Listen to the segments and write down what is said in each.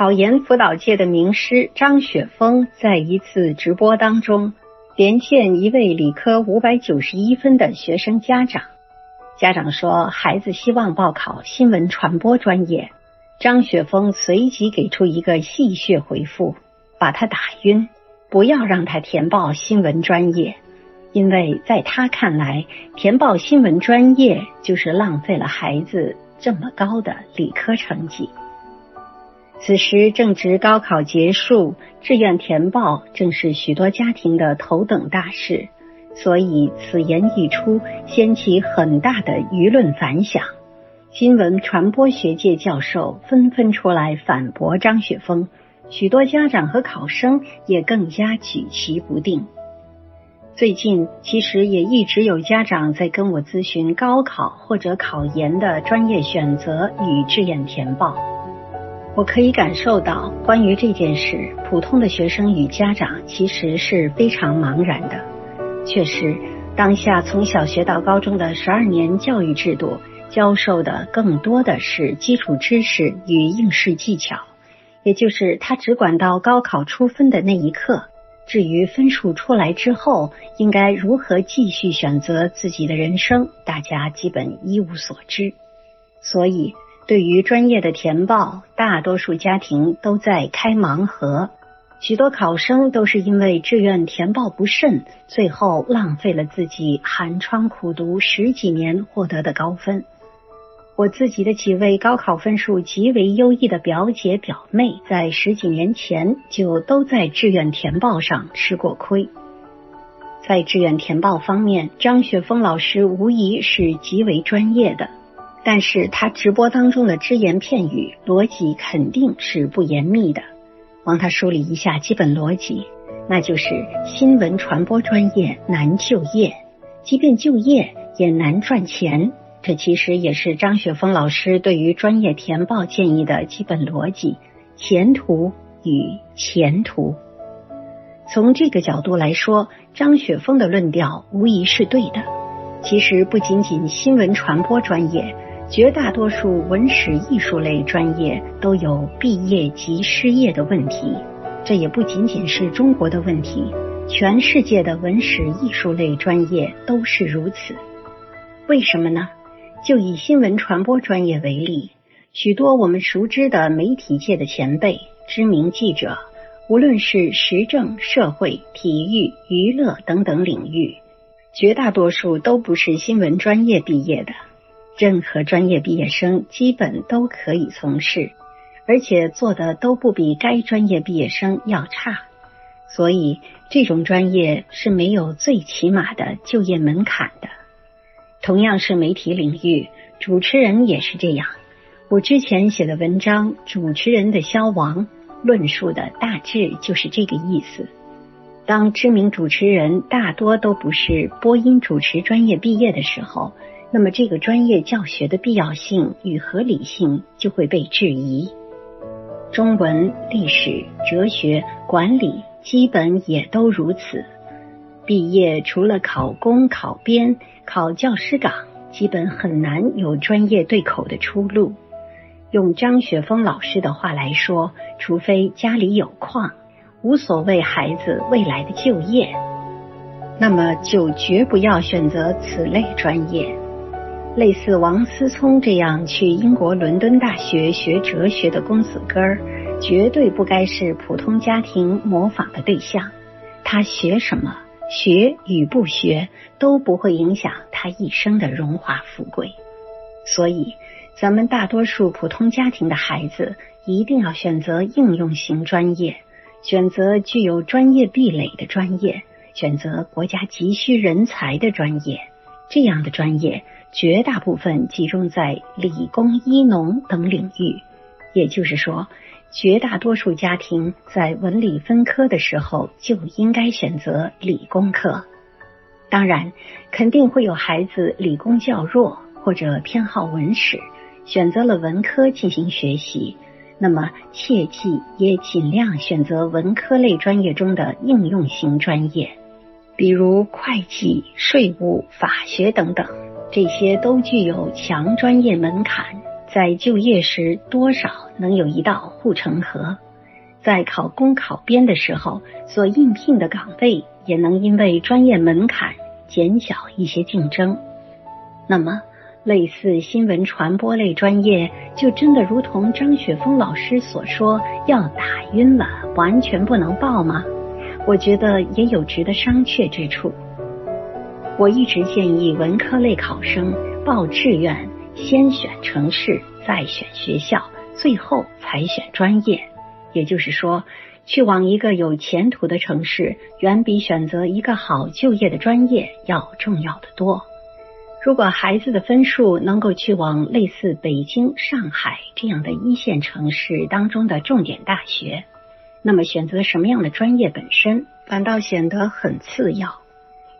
考研辅导界的名师张雪峰在一次直播当中连线一位理科五百九十一分的学生家长，家长说孩子希望报考新闻传播专业，张雪峰随即给出一个戏谑回复，把他打晕，不要让他填报新闻专业，因为在他看来，填报新闻专业就是浪费了孩子这么高的理科成绩。此时正值高考结束，志愿填报正是许多家庭的头等大事，所以此言一出，掀起很大的舆论反响。新闻传播学界教授纷纷出来反驳张雪峰，许多家长和考生也更加举棋不定。最近其实也一直有家长在跟我咨询高考或者考研的专业选择与志愿填报。我可以感受到，关于这件事，普通的学生与家长其实是非常茫然的。确实，当下从小学到高中的十二年教育制度，教授的更多的是基础知识与应试技巧，也就是他只管到高考出分的那一刻。至于分数出来之后，应该如何继续选择自己的人生，大家基本一无所知。所以。对于专业的填报，大多数家庭都在开盲盒，许多考生都是因为志愿填报不慎，最后浪费了自己寒窗苦读十几年获得的高分。我自己的几位高考分数极为优异的表姐表妹，在十几年前就都在志愿填报上吃过亏。在志愿填报方面，张雪峰老师无疑是极为专业的。但是他直播当中的只言片语逻辑肯定是不严密的，帮他梳理一下基本逻辑，那就是新闻传播专业难就业，即便就业也难赚钱。这其实也是张雪峰老师对于专业填报建议的基本逻辑：前途与前途。从这个角度来说，张雪峰的论调无疑是对的。其实不仅仅新闻传播专业。绝大多数文史艺术类专业都有毕业即失业的问题，这也不仅仅是中国的问题，全世界的文史艺术类专业都是如此。为什么呢？就以新闻传播专业为例，许多我们熟知的媒体界的前辈、知名记者，无论是时政、社会、体育、娱乐等等领域，绝大多数都不是新闻专业毕业的。任何专业毕业生基本都可以从事，而且做的都不比该专业毕业生要差，所以这种专业是没有最起码的就业门槛的。同样是媒体领域，主持人也是这样。我之前写的文章《主持人的消亡》，论述的大致就是这个意思。当知名主持人大多都不是播音主持专业毕业的时候。那么，这个专业教学的必要性与合理性就会被质疑。中文、历史、哲学、管理基本也都如此。毕业除了考公、考编、考教师岗，基本很难有专业对口的出路。用张雪峰老师的话来说，除非家里有矿，无所谓孩子未来的就业，那么就绝不要选择此类专业。类似王思聪这样去英国伦敦大学学哲学的公子哥儿，绝对不该是普通家庭模仿的对象。他学什么，学与不学都不会影响他一生的荣华富贵。所以，咱们大多数普通家庭的孩子一定要选择应用型专业，选择具有专业壁垒的专业，选择国家急需人才的专业。这样的专业。绝大部分集中在理工、医农等领域，也就是说，绝大多数家庭在文理分科的时候就应该选择理工科。当然，肯定会有孩子理工较弱或者偏好文史，选择了文科进行学习。那么，切记也尽量选择文科类专业中的应用型专业，比如会计、税务、法学等等。这些都具有强专业门槛，在就业时多少能有一道护城河，在考公考编的时候所应聘的岗位也能因为专业门槛减小一些竞争。那么，类似新闻传播类专业，就真的如同张雪峰老师所说，要打晕了，完全不能报吗？我觉得也有值得商榷之处。我一直建议文科类考生报志愿，先选城市，再选学校，最后才选专业。也就是说，去往一个有前途的城市，远比选择一个好就业的专业要重要的多。如果孩子的分数能够去往类似北京、上海这样的一线城市当中的重点大学，那么选择什么样的专业本身反倒显得很次要。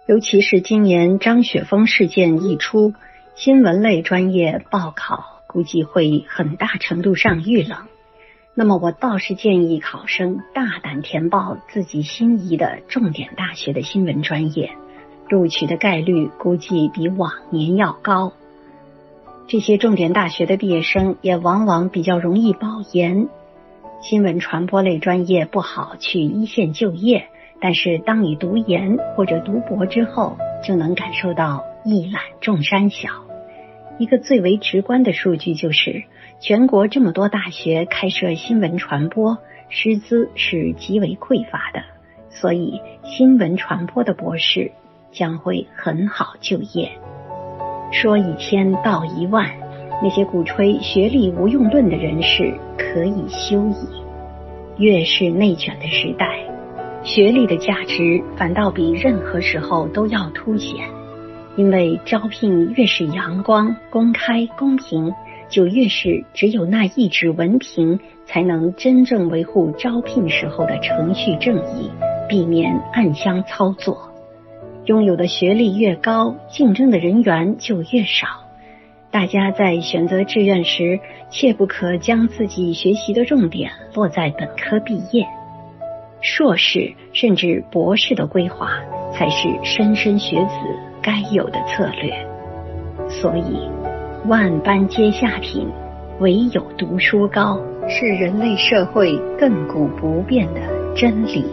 尤其是今年张雪峰事件一出，新闻类专业报考估计会很大程度上遇冷。那么我倒是建议考生大胆填报自己心仪的重点大学的新闻专业，录取的概率估计比往年要高。这些重点大学的毕业生也往往比较容易保研，新闻传播类专业不好去一线就业。但是，当你读研或者读博之后，就能感受到一览众山小。一个最为直观的数据就是，全国这么多大学开设新闻传播，师资是极为匮乏的，所以新闻传播的博士将会很好就业。说一千道一万，那些鼓吹学历无用论的人士可以休矣。越是内卷的时代。学历的价值反倒比任何时候都要凸显，因为招聘越是阳光、公开、公平，就越是只有那一纸文凭才能真正维护招聘时候的程序正义，避免暗箱操作。拥有的学历越高，竞争的人员就越少。大家在选择志愿时，切不可将自己学习的重点落在本科毕业。硕士甚至博士的规划，才是莘莘学子该有的策略。所以，万般皆下品，唯有读书高，是人类社会亘古不变的真理。